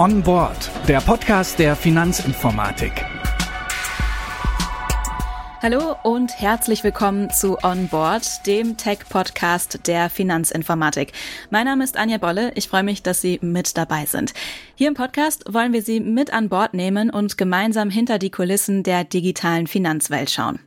On Board, der Podcast der Finanzinformatik. Hallo und herzlich willkommen zu On Board, dem Tech-Podcast der Finanzinformatik. Mein Name ist Anja Bolle. Ich freue mich, dass Sie mit dabei sind. Hier im Podcast wollen wir Sie mit an Bord nehmen und gemeinsam hinter die Kulissen der digitalen Finanzwelt schauen.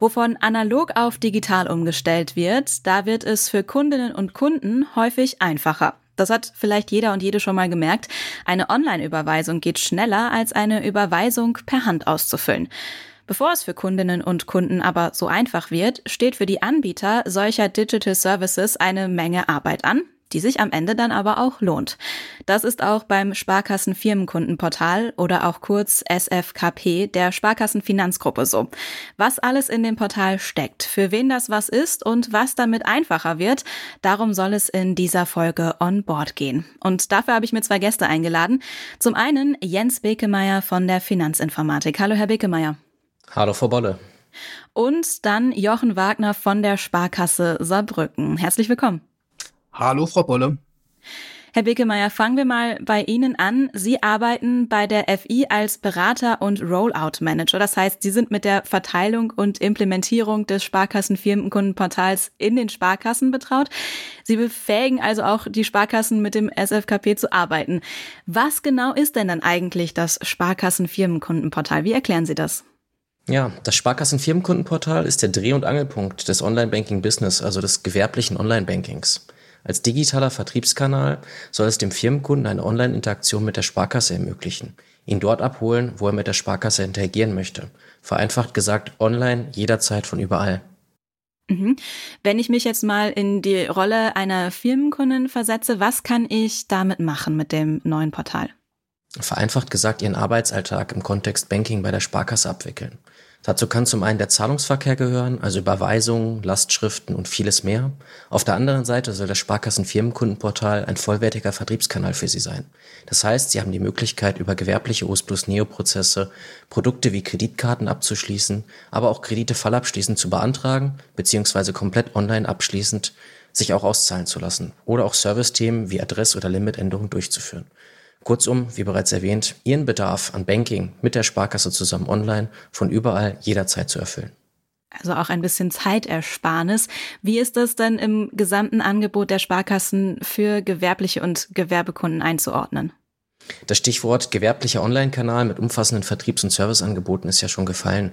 Wovon analog auf digital umgestellt wird, da wird es für Kundinnen und Kunden häufig einfacher. Das hat vielleicht jeder und jede schon mal gemerkt. Eine Online-Überweisung geht schneller als eine Überweisung per Hand auszufüllen. Bevor es für Kundinnen und Kunden aber so einfach wird, steht für die Anbieter solcher Digital Services eine Menge Arbeit an, die sich am Ende dann aber auch lohnt. Das ist auch beim Sparkassen Firmenkundenportal oder auch kurz SFKP der Sparkassen Finanzgruppe so. Was alles in dem Portal steckt, für wen das was ist und was damit einfacher wird, darum soll es in dieser Folge on board gehen. Und dafür habe ich mir zwei Gäste eingeladen. Zum einen Jens Bekemeyer von der Finanzinformatik. Hallo, Herr Bekemeyer. Hallo, Frau Bolle. Und dann Jochen Wagner von der Sparkasse Saarbrücken. Herzlich willkommen. Hallo, Frau Bolle. Herr Bickemeyer, fangen wir mal bei Ihnen an. Sie arbeiten bei der FI als Berater und Rollout Manager. Das heißt, Sie sind mit der Verteilung und Implementierung des Sparkassen-Firmenkundenportals in den Sparkassen betraut. Sie befähigen also auch die Sparkassen mit dem SFKP zu arbeiten. Was genau ist denn dann eigentlich das Sparkassen-Firmenkundenportal? Wie erklären Sie das? Ja, das Sparkassen-Firmenkundenportal ist der Dreh- und Angelpunkt des Online-Banking-Business, also des gewerblichen Online-Bankings. Als digitaler Vertriebskanal soll es dem Firmenkunden eine Online-Interaktion mit der Sparkasse ermöglichen, ihn dort abholen, wo er mit der Sparkasse interagieren möchte. Vereinfacht gesagt, online, jederzeit von überall. Mhm. Wenn ich mich jetzt mal in die Rolle einer Firmenkundin versetze, was kann ich damit machen mit dem neuen Portal? Vereinfacht gesagt, ihren Arbeitsalltag im Kontext Banking bei der Sparkasse abwickeln. Dazu kann zum einen der Zahlungsverkehr gehören, also Überweisungen, Lastschriften und vieles mehr. Auf der anderen Seite soll das Sparkassen-Firmenkundenportal ein vollwertiger Vertriebskanal für Sie sein. Das heißt, Sie haben die Möglichkeit, über gewerbliche OS plus Neo-Prozesse Produkte wie Kreditkarten abzuschließen, aber auch Kredite fallabschließend zu beantragen, beziehungsweise komplett online abschließend sich auch auszahlen zu lassen oder auch Service-Themen wie Adress- oder Limitänderungen durchzuführen. Kurzum, wie bereits erwähnt, Ihren Bedarf an Banking mit der Sparkasse zusammen online von überall jederzeit zu erfüllen. Also auch ein bisschen Zeitersparnis. Wie ist das denn im gesamten Angebot der Sparkassen für gewerbliche und Gewerbekunden einzuordnen? Das Stichwort gewerblicher Online-Kanal mit umfassenden Vertriebs- und Serviceangeboten ist ja schon gefallen.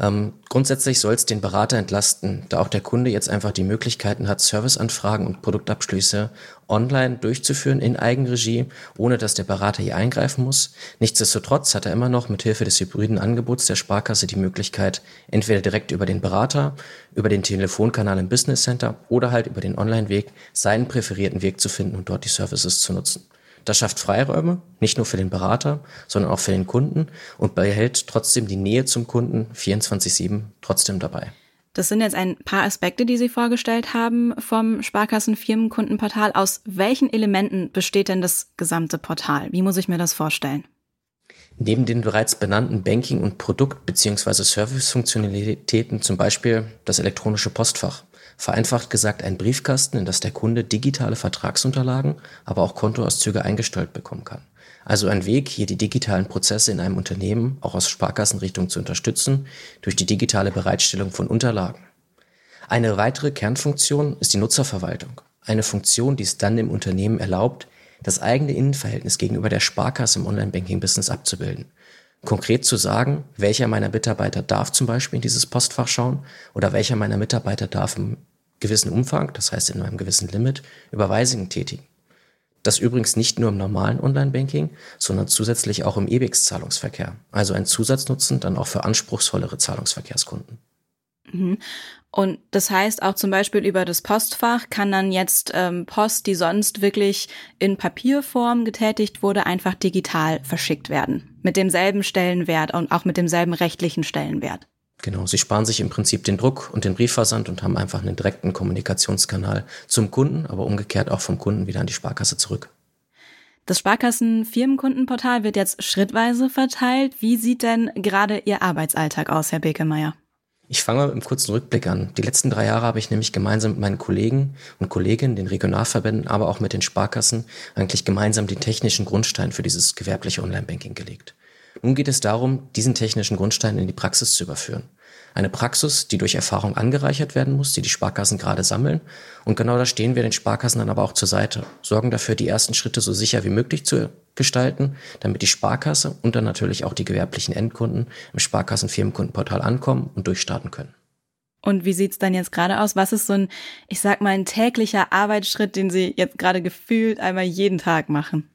Ähm, grundsätzlich soll es den Berater entlasten, da auch der Kunde jetzt einfach die Möglichkeiten hat, Serviceanfragen und Produktabschlüsse online durchzuführen in Eigenregie, ohne dass der Berater hier eingreifen muss. Nichtsdestotrotz hat er immer noch mit Hilfe des hybriden Angebots der Sparkasse die Möglichkeit, entweder direkt über den Berater, über den Telefonkanal im Business Center oder halt über den Online-Weg seinen präferierten Weg zu finden und dort die Services zu nutzen. Das schafft Freiräume, nicht nur für den Berater, sondern auch für den Kunden und behält trotzdem die Nähe zum Kunden 24-7 trotzdem dabei. Das sind jetzt ein paar Aspekte, die Sie vorgestellt haben vom Sparkassen-Firmenkundenportal. Aus welchen Elementen besteht denn das gesamte Portal? Wie muss ich mir das vorstellen? Neben den bereits benannten Banking- und Produkt- bzw. Service-Funktionalitäten, zum Beispiel das elektronische Postfach, Vereinfacht gesagt ein Briefkasten, in das der Kunde digitale Vertragsunterlagen, aber auch Kontoauszüge eingestellt bekommen kann. Also ein Weg, hier die digitalen Prozesse in einem Unternehmen auch aus Sparkassenrichtung zu unterstützen, durch die digitale Bereitstellung von Unterlagen. Eine weitere Kernfunktion ist die Nutzerverwaltung. Eine Funktion, die es dann im Unternehmen erlaubt, das eigene Innenverhältnis gegenüber der Sparkasse im Online-Banking-Business abzubilden. Konkret zu sagen, welcher meiner Mitarbeiter darf zum Beispiel in dieses Postfach schauen oder welcher meiner Mitarbeiter darf im gewissen Umfang, das heißt in einem gewissen Limit, Überweisungen tätigen. Das übrigens nicht nur im normalen Online-Banking, sondern zusätzlich auch im EBIX-Zahlungsverkehr. Also ein Zusatznutzen dann auch für anspruchsvollere Zahlungsverkehrskunden. Und das heißt auch zum Beispiel über das Postfach kann dann jetzt ähm, Post, die sonst wirklich in Papierform getätigt wurde, einfach digital verschickt werden. Mit demselben Stellenwert und auch mit demselben rechtlichen Stellenwert. Genau, sie sparen sich im Prinzip den Druck und den Briefversand und haben einfach einen direkten Kommunikationskanal zum Kunden, aber umgekehrt auch vom Kunden wieder an die Sparkasse zurück. Das Sparkassen-Firmenkundenportal wird jetzt schrittweise verteilt. Wie sieht denn gerade Ihr Arbeitsalltag aus, Herr Bekemeyer? Ich fange mal mit einem kurzen Rückblick an. Die letzten drei Jahre habe ich nämlich gemeinsam mit meinen Kollegen und Kolleginnen, den Regionalverbänden, aber auch mit den Sparkassen eigentlich gemeinsam den technischen Grundstein für dieses gewerbliche Online-Banking gelegt. Nun geht es darum, diesen technischen Grundstein in die Praxis zu überführen. Eine Praxis, die durch Erfahrung angereichert werden muss, die die Sparkassen gerade sammeln. Und genau da stehen wir den Sparkassen dann aber auch zur Seite, sorgen dafür, die ersten Schritte so sicher wie möglich zu gestalten, damit die Sparkasse und dann natürlich auch die gewerblichen Endkunden im Sparkassen-Firmenkundenportal ankommen und durchstarten können. Und wie sieht's dann jetzt gerade aus? Was ist so ein, ich sag mal, ein täglicher Arbeitsschritt, den Sie jetzt gerade gefühlt einmal jeden Tag machen?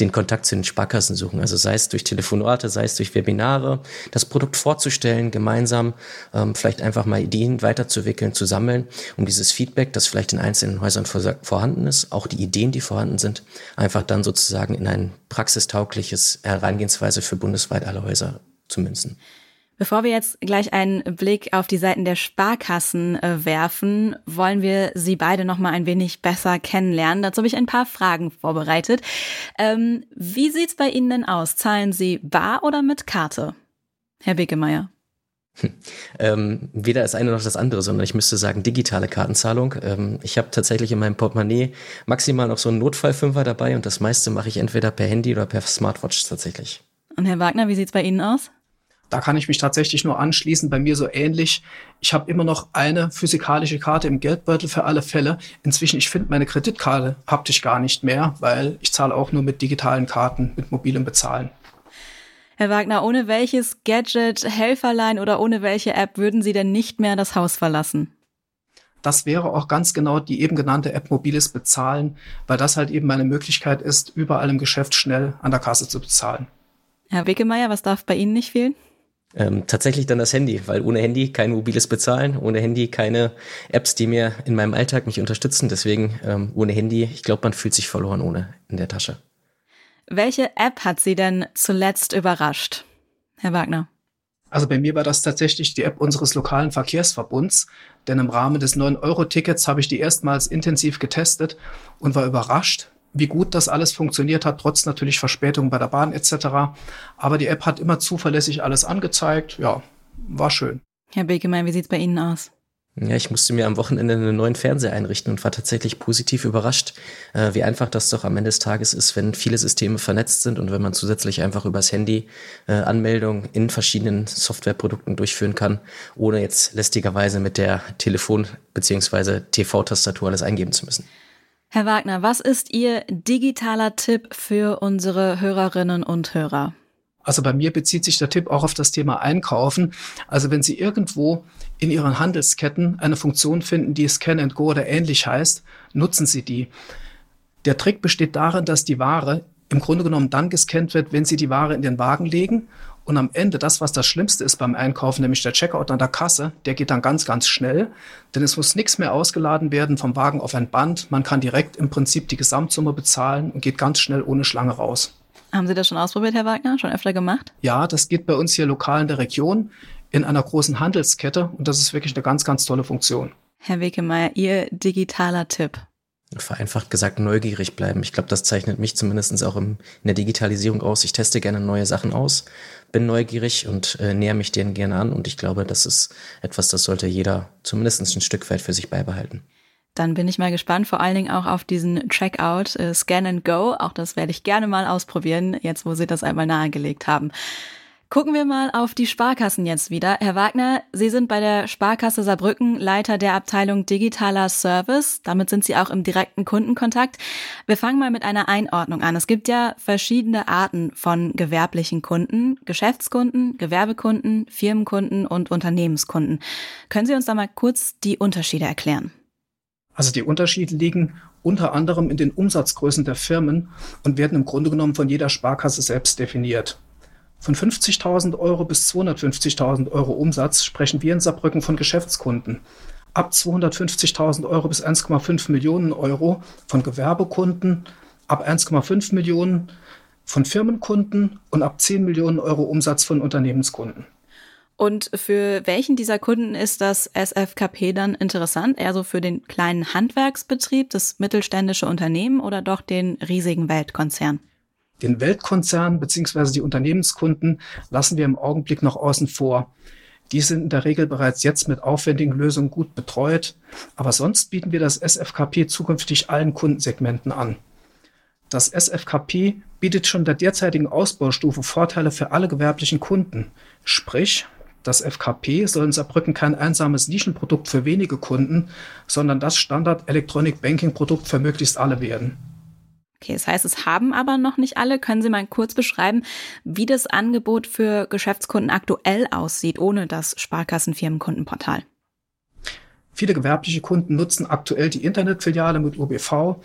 Den Kontakt zu den Sparkassen suchen. Also sei es durch Telefonate, sei es durch Webinare, das Produkt vorzustellen, gemeinsam ähm, vielleicht einfach mal Ideen weiterzuwickeln, zu sammeln, um dieses Feedback, das vielleicht in einzelnen Häusern vor, vorhanden ist, auch die Ideen, die vorhanden sind, einfach dann sozusagen in ein praxistaugliches Herangehensweise für bundesweit alle Häuser zu münzen. Bevor wir jetzt gleich einen Blick auf die Seiten der Sparkassen äh, werfen, wollen wir Sie beide noch mal ein wenig besser kennenlernen. Dazu habe ich ein paar Fragen vorbereitet. Ähm, wie sieht's bei Ihnen denn aus? Zahlen Sie bar oder mit Karte? Herr Bekemeyer. Ähm, weder das eine noch das andere, sondern ich müsste sagen digitale Kartenzahlung. Ähm, ich habe tatsächlich in meinem Portemonnaie maximal noch so einen Notfallfünfer dabei und das meiste mache ich entweder per Handy oder per Smartwatch tatsächlich. Und Herr Wagner, wie sieht's bei Ihnen aus? Da kann ich mich tatsächlich nur anschließen. Bei mir so ähnlich. Ich habe immer noch eine physikalische Karte im Geldbeutel für alle Fälle. Inzwischen, ich finde meine Kreditkarte haptisch gar nicht mehr, weil ich zahle auch nur mit digitalen Karten, mit mobilem Bezahlen. Herr Wagner, ohne welches Gadget, Helferlein oder ohne welche App würden Sie denn nicht mehr das Haus verlassen? Das wäre auch ganz genau die eben genannte App mobiles Bezahlen, weil das halt eben meine Möglichkeit ist, überall im Geschäft schnell an der Kasse zu bezahlen. Herr Wickemeyer, was darf bei Ihnen nicht fehlen? Ähm, tatsächlich dann das Handy, weil ohne Handy kein mobiles Bezahlen, ohne Handy keine Apps, die mir in meinem Alltag mich unterstützen. Deswegen ähm, ohne Handy, ich glaube, man fühlt sich verloren ohne in der Tasche. Welche App hat Sie denn zuletzt überrascht, Herr Wagner? Also bei mir war das tatsächlich die App unseres lokalen Verkehrsverbunds, denn im Rahmen des 9-Euro-Tickets habe ich die erstmals intensiv getestet und war überrascht, wie gut das alles funktioniert hat, trotz natürlich Verspätung bei der Bahn etc. Aber die App hat immer zuverlässig alles angezeigt. Ja, war schön. Herr Bekemeyer, wie sieht's bei Ihnen aus? Ja, ich musste mir am Wochenende einen neuen Fernseher einrichten und war tatsächlich positiv überrascht, äh, wie einfach das doch am Ende des Tages ist, wenn viele Systeme vernetzt sind und wenn man zusätzlich einfach übers Handy äh, Anmeldungen in verschiedenen Softwareprodukten durchführen kann, ohne jetzt lästigerweise mit der Telefon- bzw. TV-Tastatur alles eingeben zu müssen. Herr Wagner, was ist Ihr digitaler Tipp für unsere Hörerinnen und Hörer? Also bei mir bezieht sich der Tipp auch auf das Thema Einkaufen. Also wenn Sie irgendwo in Ihren Handelsketten eine Funktion finden, die Scan and Go oder ähnlich heißt, nutzen Sie die. Der Trick besteht darin, dass die Ware im Grunde genommen dann gescannt wird, wenn Sie die Ware in den Wagen legen und am Ende, das, was das Schlimmste ist beim Einkaufen, nämlich der Checkout an der Kasse, der geht dann ganz, ganz schnell. Denn es muss nichts mehr ausgeladen werden vom Wagen auf ein Band. Man kann direkt im Prinzip die Gesamtsumme bezahlen und geht ganz schnell ohne Schlange raus. Haben Sie das schon ausprobiert, Herr Wagner? Schon öfter gemacht? Ja, das geht bei uns hier lokal in der Region in einer großen Handelskette und das ist wirklich eine ganz, ganz tolle Funktion. Herr Wekemeyer, Ihr digitaler Tipp vereinfacht gesagt neugierig bleiben. Ich glaube, das zeichnet mich zumindest auch im, in der Digitalisierung aus. Ich teste gerne neue Sachen aus, bin neugierig und äh, näher mich denen gerne an. Und ich glaube, das ist etwas, das sollte jeder zumindest ein Stück weit für sich beibehalten. Dann bin ich mal gespannt, vor allen Dingen auch auf diesen Checkout äh, Scan and Go. Auch das werde ich gerne mal ausprobieren, jetzt wo Sie das einmal nahegelegt haben. Gucken wir mal auf die Sparkassen jetzt wieder. Herr Wagner, Sie sind bei der Sparkasse Saarbrücken Leiter der Abteilung Digitaler Service. Damit sind Sie auch im direkten Kundenkontakt. Wir fangen mal mit einer Einordnung an. Es gibt ja verschiedene Arten von gewerblichen Kunden. Geschäftskunden, Gewerbekunden, Firmenkunden und Unternehmenskunden. Können Sie uns da mal kurz die Unterschiede erklären? Also die Unterschiede liegen unter anderem in den Umsatzgrößen der Firmen und werden im Grunde genommen von jeder Sparkasse selbst definiert. Von 50.000 Euro bis 250.000 Euro Umsatz sprechen wir in Saarbrücken von Geschäftskunden. Ab 250.000 Euro bis 1,5 Millionen Euro von Gewerbekunden, ab 1,5 Millionen von Firmenkunden und ab 10 Millionen Euro Umsatz von Unternehmenskunden. Und für welchen dieser Kunden ist das SFKP dann interessant? Eher so für den kleinen Handwerksbetrieb, das mittelständische Unternehmen oder doch den riesigen Weltkonzern? Den Weltkonzern bzw. die Unternehmenskunden lassen wir im Augenblick noch außen vor. Die sind in der Regel bereits jetzt mit aufwendigen Lösungen gut betreut, aber sonst bieten wir das SFKP zukünftig allen Kundensegmenten an. Das SFKP bietet schon der derzeitigen Ausbaustufe Vorteile für alle gewerblichen Kunden. Sprich, das FKP soll in Saarbrücken kein einsames Nischenprodukt für wenige Kunden, sondern das Standard Electronic Banking Produkt für möglichst alle werden. Okay, das heißt, es haben aber noch nicht alle. Können Sie mal kurz beschreiben, wie das Angebot für Geschäftskunden aktuell aussieht, ohne das Sparkassenfirmenkundenportal? Viele gewerbliche Kunden nutzen aktuell die Internetfiliale mit UBV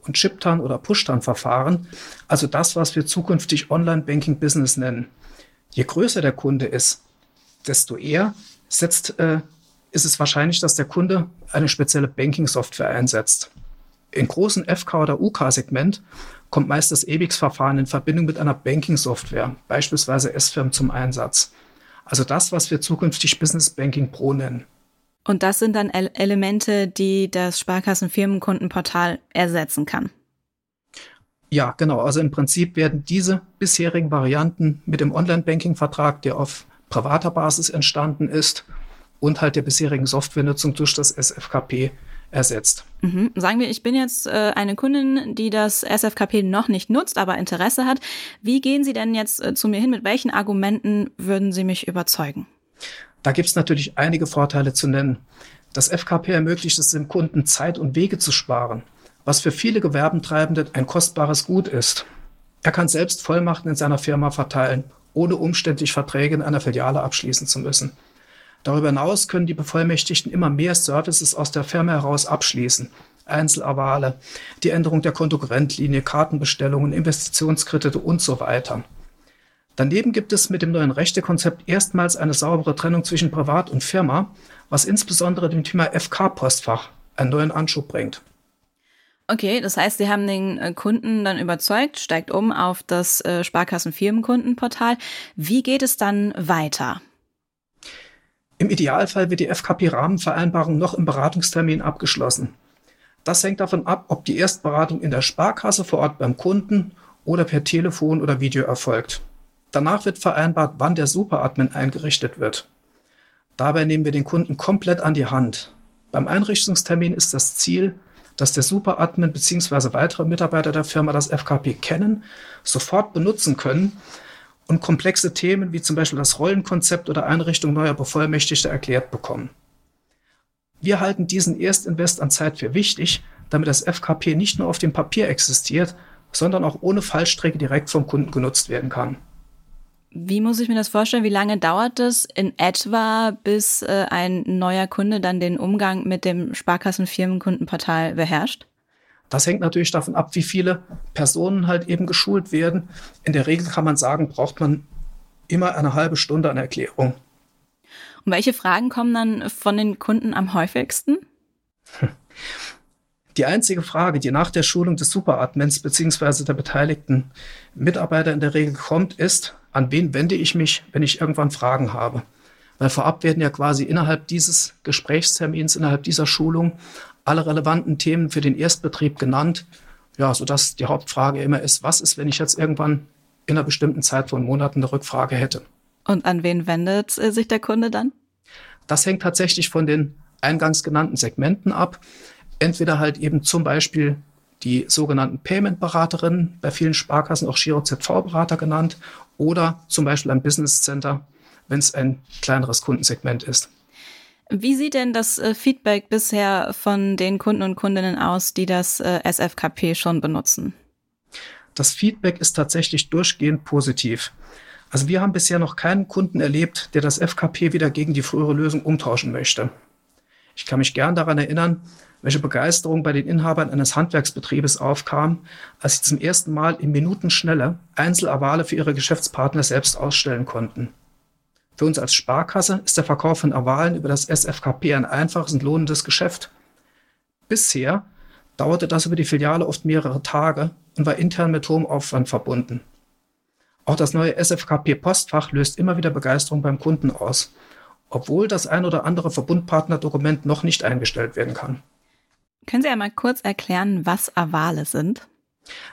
und Chiptan oder Pushtan-Verfahren, also das, was wir zukünftig Online-Banking-Business nennen. Je größer der Kunde ist, desto eher setzt, äh, ist es wahrscheinlich, dass der Kunde eine spezielle Banking-Software einsetzt. In großen FK- oder UK-Segment kommt meist das EBIX-Verfahren in Verbindung mit einer Banking-Software, beispielsweise S-Firm, zum Einsatz. Also das, was wir zukünftig Business Banking Pro nennen. Und das sind dann Elemente, die das Sparkassenfirmenkundenportal ersetzen kann. Ja, genau. Also im Prinzip werden diese bisherigen Varianten mit dem Online-Banking-Vertrag, der auf privater Basis entstanden ist, und halt der bisherigen Softwarenutzung durch das SFKP ersetzt. Mhm. Sagen wir, ich bin jetzt äh, eine Kundin, die das SFKP noch nicht nutzt, aber Interesse hat. Wie gehen Sie denn jetzt äh, zu mir hin? Mit welchen Argumenten würden Sie mich überzeugen? Da gibt es natürlich einige Vorteile zu nennen. Das FKP ermöglicht es dem Kunden, Zeit und Wege zu sparen, was für viele Gewerbentreibende ein kostbares Gut ist. Er kann selbst Vollmachten in seiner Firma verteilen, ohne umständlich Verträge in einer Filiale abschließen zu müssen. Darüber hinaus können die Bevollmächtigten immer mehr Services aus der Firma heraus abschließen. Einzelavale, die Änderung der Kontokorrentlinie, Kartenbestellungen, Investitionskredite und so weiter. Daneben gibt es mit dem neuen Rechtekonzept erstmals eine saubere Trennung zwischen Privat und Firma, was insbesondere dem Thema FK-Postfach einen neuen Anschub bringt. Okay, das heißt, Sie haben den äh, Kunden dann überzeugt, steigt um auf das äh, Sparkassen-Firmenkundenportal. Wie geht es dann weiter? Im Idealfall wird die FKP-Rahmenvereinbarung noch im Beratungstermin abgeschlossen. Das hängt davon ab, ob die Erstberatung in der Sparkasse vor Ort beim Kunden oder per Telefon oder Video erfolgt. Danach wird vereinbart, wann der Superadmin eingerichtet wird. Dabei nehmen wir den Kunden komplett an die Hand. Beim Einrichtungstermin ist das Ziel, dass der Superadmin bzw. weitere Mitarbeiter der Firma das FKP kennen, sofort benutzen können und komplexe Themen wie zum Beispiel das Rollenkonzept oder Einrichtung neuer Bevollmächtigter erklärt bekommen. Wir halten diesen Erstinvest an Zeit für wichtig, damit das FKP nicht nur auf dem Papier existiert, sondern auch ohne Fallstrecke direkt vom Kunden genutzt werden kann. Wie muss ich mir das vorstellen? Wie lange dauert es in etwa, bis äh, ein neuer Kunde dann den Umgang mit dem Sparkassenfirmenkundenportal beherrscht? Das hängt natürlich davon ab, wie viele Personen halt eben geschult werden. In der Regel kann man sagen, braucht man immer eine halbe Stunde an Erklärung. Und welche Fragen kommen dann von den Kunden am häufigsten? Die einzige Frage, die nach der Schulung des Superadmins bzw. der beteiligten Mitarbeiter in der Regel kommt, ist, an wen wende ich mich, wenn ich irgendwann Fragen habe? Weil vorab werden ja quasi innerhalb dieses Gesprächstermins, innerhalb dieser Schulung alle relevanten Themen für den Erstbetrieb genannt, ja, sodass die Hauptfrage immer ist, was ist, wenn ich jetzt irgendwann in einer bestimmten Zeit von Monaten eine Rückfrage hätte? Und an wen wendet äh, sich der Kunde dann? Das hängt tatsächlich von den eingangs genannten Segmenten ab. Entweder halt eben zum Beispiel die sogenannten Payment-Beraterinnen, bei vielen Sparkassen auch Giro-ZV-Berater genannt, oder zum Beispiel ein Business Center, wenn es ein kleineres Kundensegment ist. Wie sieht denn das äh, Feedback bisher von den Kunden und Kundinnen aus, die das äh, SFKP schon benutzen? Das Feedback ist tatsächlich durchgehend positiv. Also wir haben bisher noch keinen Kunden erlebt, der das FKP wieder gegen die frühere Lösung umtauschen möchte. Ich kann mich gern daran erinnern, welche Begeisterung bei den Inhabern eines Handwerksbetriebes aufkam, als sie zum ersten Mal in Minutenschnelle Einzelavale für ihre Geschäftspartner selbst ausstellen konnten. Für uns als Sparkasse ist der Verkauf von Avalen über das SFKP ein einfaches und lohnendes Geschäft. Bisher dauerte das über die Filiale oft mehrere Tage und war intern mit hohem Aufwand verbunden. Auch das neue SFKP-Postfach löst immer wieder Begeisterung beim Kunden aus, obwohl das ein oder andere Verbundpartnerdokument noch nicht eingestellt werden kann. Können Sie einmal kurz erklären, was Avale sind?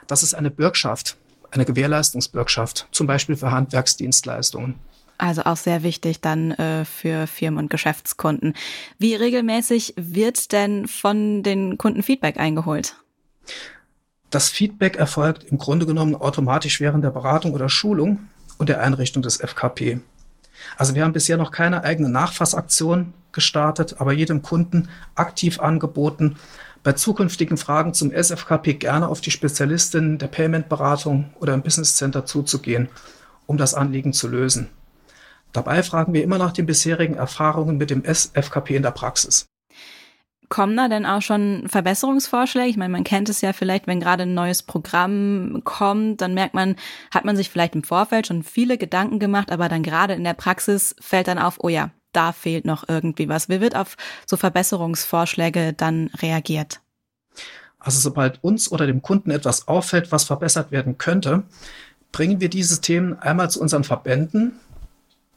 Das ist eine Bürgschaft, eine Gewährleistungsbürgschaft, zum Beispiel für Handwerksdienstleistungen. Also auch sehr wichtig dann äh, für Firmen und Geschäftskunden. Wie regelmäßig wird denn von den Kunden Feedback eingeholt? Das Feedback erfolgt im Grunde genommen automatisch während der Beratung oder Schulung und der Einrichtung des FKP. Also wir haben bisher noch keine eigene Nachfassaktion gestartet, aber jedem Kunden aktiv angeboten, bei zukünftigen Fragen zum SFKP gerne auf die Spezialistin der Payment-Beratung oder im Business Center zuzugehen, um das Anliegen zu lösen. Dabei fragen wir immer nach den bisherigen Erfahrungen mit dem SFKP in der Praxis. Kommen da denn auch schon Verbesserungsvorschläge? Ich meine, man kennt es ja vielleicht, wenn gerade ein neues Programm kommt, dann merkt man, hat man sich vielleicht im Vorfeld schon viele Gedanken gemacht, aber dann gerade in der Praxis fällt dann auf, oh ja, da fehlt noch irgendwie was. Wie wird auf so Verbesserungsvorschläge dann reagiert? Also sobald uns oder dem Kunden etwas auffällt, was verbessert werden könnte, bringen wir diese Themen einmal zu unseren Verbänden,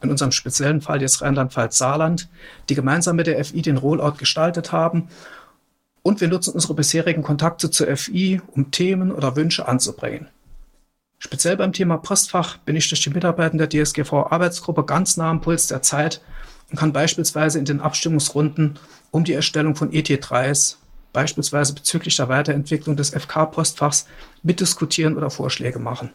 in unserem speziellen Fall jetzt Rheinland-Pfalz-Saarland, die gemeinsam mit der FI den Rollout gestaltet haben. Und wir nutzen unsere bisherigen Kontakte zur FI, um Themen oder Wünsche anzubringen. Speziell beim Thema Postfach bin ich durch die Mitarbeiter der DSGV-Arbeitsgruppe ganz nah am Puls der Zeit und kann beispielsweise in den Abstimmungsrunden um die Erstellung von ET3s, beispielsweise bezüglich der Weiterentwicklung des FK-Postfachs, mitdiskutieren oder Vorschläge machen.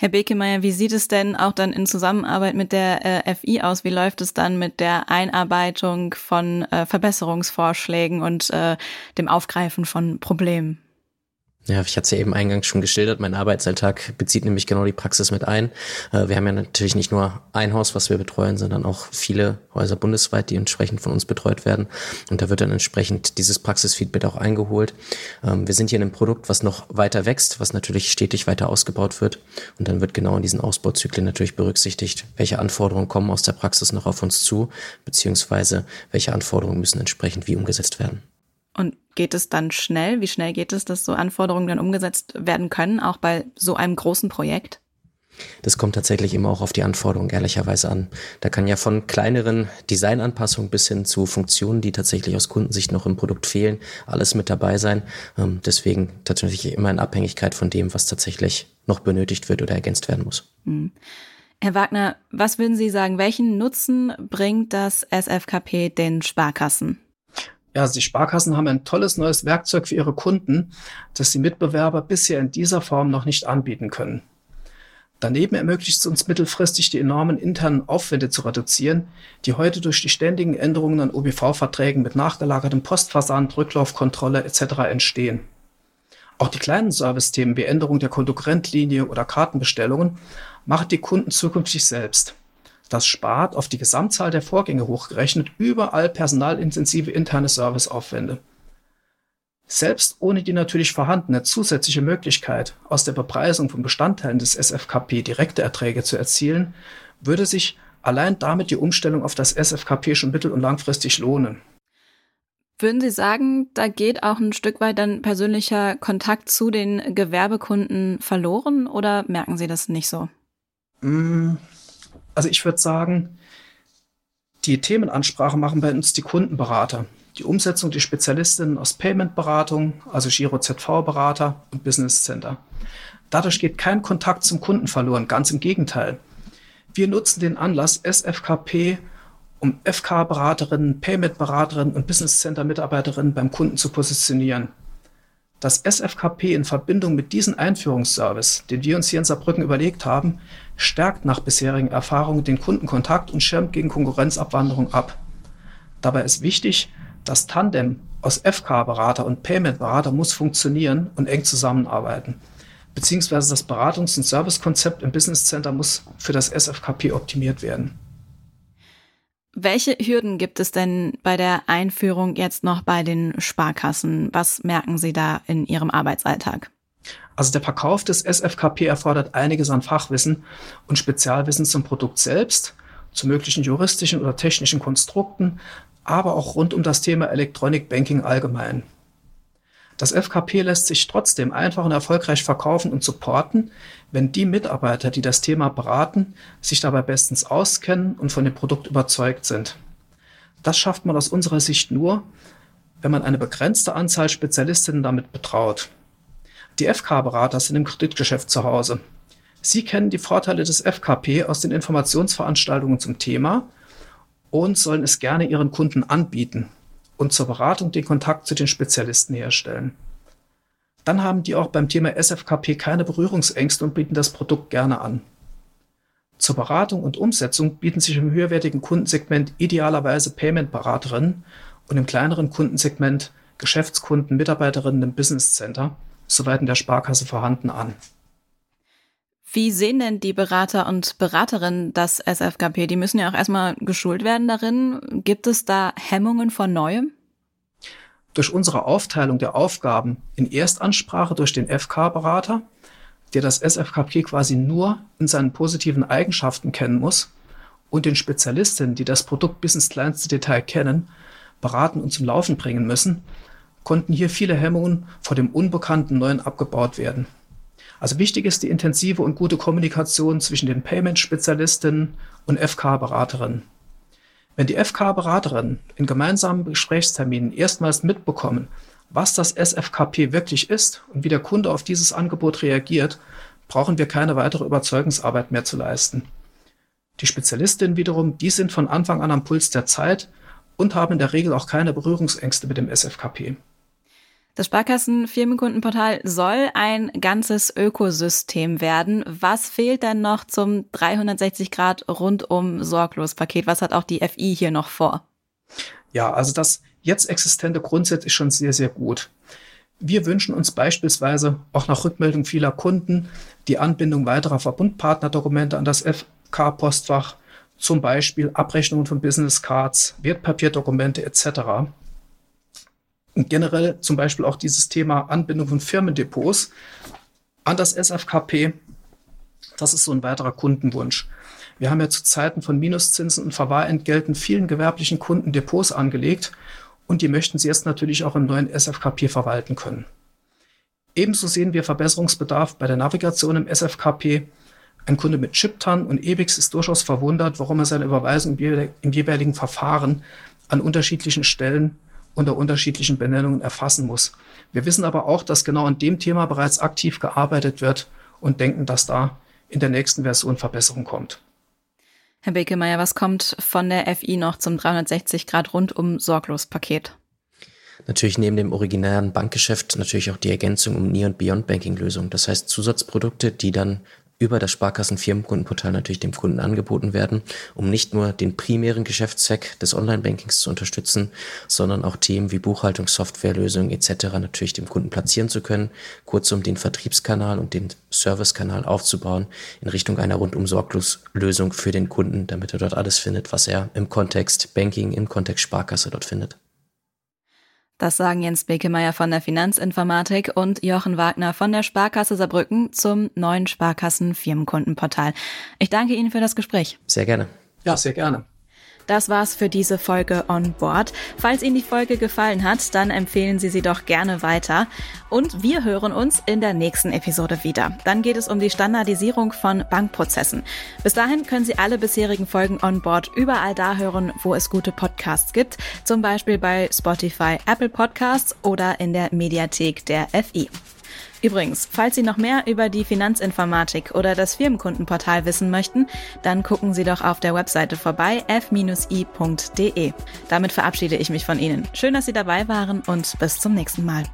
Herr Bekemeyer, wie sieht es denn auch dann in Zusammenarbeit mit der äh, FI aus? Wie läuft es dann mit der Einarbeitung von äh, Verbesserungsvorschlägen und äh, dem Aufgreifen von Problemen? Ja, ich hatte es ja eben eingangs schon geschildert. Mein Arbeitsalltag bezieht nämlich genau die Praxis mit ein. Äh, wir haben ja natürlich nicht nur ein Haus, was wir betreuen, sondern auch viele Häuser bundesweit, die entsprechend von uns betreut werden. Und da wird dann entsprechend dieses Praxisfeedback auch eingeholt. Ähm, wir sind hier in einem Produkt, was noch weiter wächst, was natürlich stetig weiter ausgebaut wird. Und dann wird genau in diesen Ausbauzyklen natürlich berücksichtigt, welche Anforderungen kommen aus der Praxis noch auf uns zu, beziehungsweise welche Anforderungen müssen entsprechend wie umgesetzt werden. Und geht es dann schnell? Wie schnell geht es, dass so Anforderungen dann umgesetzt werden können, auch bei so einem großen Projekt? Das kommt tatsächlich immer auch auf die Anforderungen ehrlicherweise an. Da kann ja von kleineren Designanpassungen bis hin zu Funktionen, die tatsächlich aus Kundensicht noch im Produkt fehlen, alles mit dabei sein. Ähm, deswegen tatsächlich immer in Abhängigkeit von dem, was tatsächlich noch benötigt wird oder ergänzt werden muss. Hm. Herr Wagner, was würden Sie sagen, welchen Nutzen bringt das SFKP den Sparkassen? Ja, also die Sparkassen haben ein tolles neues Werkzeug für ihre Kunden, das die Mitbewerber bisher in dieser Form noch nicht anbieten können. Daneben ermöglicht es uns mittelfristig die enormen internen Aufwände zu reduzieren, die heute durch die ständigen Änderungen an OBV-Verträgen mit nachgelagertem Postversand, Rücklaufkontrolle etc. entstehen. Auch die kleinen Servicethemen wie Änderung der Kontokorrentlinie oder Kartenbestellungen machen die Kunden zukünftig selbst. Das spart auf die Gesamtzahl der Vorgänge hochgerechnet überall personalintensive interne Serviceaufwände. Selbst ohne die natürlich vorhandene zusätzliche Möglichkeit, aus der Bepreisung von Bestandteilen des SFKP direkte Erträge zu erzielen, würde sich allein damit die Umstellung auf das SFKP schon mittel- und langfristig lohnen. Würden Sie sagen, da geht auch ein Stück weit dann persönlicher Kontakt zu den Gewerbekunden verloren oder merken Sie das nicht so? Mmh also ich würde sagen, die Themenansprache machen bei uns die Kundenberater. Die Umsetzung die Spezialistinnen aus Payment-Beratung, also Giro ZV-Berater und Business Center. Dadurch geht kein Kontakt zum Kunden verloren, ganz im Gegenteil. Wir nutzen den Anlass SFKP, um FK-Beraterinnen, Payment-Beraterinnen und Business Center-Mitarbeiterinnen beim Kunden zu positionieren. Das SFKP in Verbindung mit diesem Einführungsservice, den wir uns hier in Saarbrücken überlegt haben, stärkt nach bisherigen Erfahrungen den Kundenkontakt und schirmt gegen Konkurrenzabwanderung ab. Dabei ist wichtig, das Tandem aus FK-Berater und Payment-Berater muss funktionieren und eng zusammenarbeiten. Beziehungsweise das Beratungs- und Servicekonzept im Business Center muss für das SFKP optimiert werden. Welche Hürden gibt es denn bei der Einführung jetzt noch bei den Sparkassen? Was merken Sie da in Ihrem Arbeitsalltag? Also der Verkauf des SFKP erfordert einiges an Fachwissen und Spezialwissen zum Produkt selbst, zu möglichen juristischen oder technischen Konstrukten, aber auch rund um das Thema Electronic Banking allgemein. Das FKP lässt sich trotzdem einfach und erfolgreich verkaufen und supporten, wenn die Mitarbeiter, die das Thema beraten, sich dabei bestens auskennen und von dem Produkt überzeugt sind. Das schafft man aus unserer Sicht nur, wenn man eine begrenzte Anzahl Spezialistinnen damit betraut. Die FK-Berater sind im Kreditgeschäft zu Hause. Sie kennen die Vorteile des FKP aus den Informationsveranstaltungen zum Thema und sollen es gerne Ihren Kunden anbieten und zur Beratung den Kontakt zu den Spezialisten herstellen. Dann haben die auch beim Thema SFKP keine Berührungsängste und bieten das Produkt gerne an. Zur Beratung und Umsetzung bieten sich im höherwertigen Kundensegment idealerweise Payment-Beraterinnen und im kleineren Kundensegment Geschäftskunden, Mitarbeiterinnen im Business Center, soweit in der Sparkasse vorhanden, an. Wie sehen denn die Berater und Beraterinnen das SFKP? Die müssen ja auch erstmal geschult werden darin. Gibt es da Hemmungen von Neuem? Durch unsere Aufteilung der Aufgaben in Erstansprache durch den FK-Berater, der das SFKP quasi nur in seinen positiven Eigenschaften kennen muss, und den Spezialisten, die das Produkt bis ins kleinste Detail kennen, beraten und zum Laufen bringen müssen, konnten hier viele Hemmungen vor dem unbekannten Neuen abgebaut werden. Also wichtig ist die intensive und gute Kommunikation zwischen den Payment-Spezialisten und FK-Beraterinnen. Wenn die FK-Beraterinnen in gemeinsamen Gesprächsterminen erstmals mitbekommen, was das SFKP wirklich ist und wie der Kunde auf dieses Angebot reagiert, brauchen wir keine weitere Überzeugungsarbeit mehr zu leisten. Die Spezialistinnen wiederum, die sind von Anfang an am Puls der Zeit und haben in der Regel auch keine Berührungsängste mit dem SFKP. Das Sparkassen-Firmenkundenportal soll ein ganzes Ökosystem werden. Was fehlt denn noch zum 360 Grad rundum sorglos Paket? Was hat auch die FI hier noch vor? Ja, also das jetzt existente Grundsatz ist schon sehr, sehr gut. Wir wünschen uns beispielsweise auch nach Rückmeldung vieler Kunden die Anbindung weiterer Verbundpartnerdokumente an das FK-Postfach, zum Beispiel Abrechnungen von Business Cards, Wertpapierdokumente etc. Generell zum Beispiel auch dieses Thema Anbindung von Firmendepots an das SFKP. Das ist so ein weiterer Kundenwunsch. Wir haben ja zu Zeiten von Minuszinsen und Verwahrentgelten vielen gewerblichen Kunden Depots angelegt und die möchten sie jetzt natürlich auch im neuen SFKP verwalten können. Ebenso sehen wir Verbesserungsbedarf bei der Navigation im SFKP. Ein Kunde mit Chiptan und EBIX ist durchaus verwundert, warum er seine Überweisung im jeweiligen Verfahren an unterschiedlichen Stellen unter unterschiedlichen Benennungen erfassen muss. Wir wissen aber auch, dass genau an dem Thema bereits aktiv gearbeitet wird und denken, dass da in der nächsten Version Verbesserung kommt. Herr Bekemeyer, was kommt von der FI noch zum 360 Grad rundum sorglos Paket? Natürlich neben dem originären Bankgeschäft natürlich auch die Ergänzung um Near- und Beyond-Banking-Lösungen. Das heißt Zusatzprodukte, die dann über das Sparkassen-Firmenkundenportal natürlich dem Kunden angeboten werden, um nicht nur den primären Geschäftszweck des Online-Bankings zu unterstützen, sondern auch Themen wie Buchhaltungssoftware, Lösungen etc. natürlich dem Kunden platzieren zu können, kurzum den Vertriebskanal und den Servicekanal aufzubauen in Richtung einer rundum sorglos Lösung für den Kunden, damit er dort alles findet, was er im Kontext Banking, im Kontext Sparkasse dort findet. Das sagen Jens Bekemeyer von der Finanzinformatik und Jochen Wagner von der Sparkasse Saarbrücken zum neuen Sparkassen Firmenkundenportal. Ich danke Ihnen für das Gespräch. Sehr gerne. Ja, sehr gerne. Das war's für diese Folge On Board. Falls Ihnen die Folge gefallen hat, dann empfehlen Sie sie doch gerne weiter. Und wir hören uns in der nächsten Episode wieder. Dann geht es um die Standardisierung von Bankprozessen. Bis dahin können Sie alle bisherigen Folgen On Board überall da hören, wo es gute Podcasts gibt. Zum Beispiel bei Spotify, Apple Podcasts oder in der Mediathek der FI. Übrigens, falls Sie noch mehr über die Finanzinformatik oder das Firmenkundenportal wissen möchten, dann gucken Sie doch auf der Webseite vorbei f-i.de. Damit verabschiede ich mich von Ihnen. Schön, dass Sie dabei waren und bis zum nächsten Mal.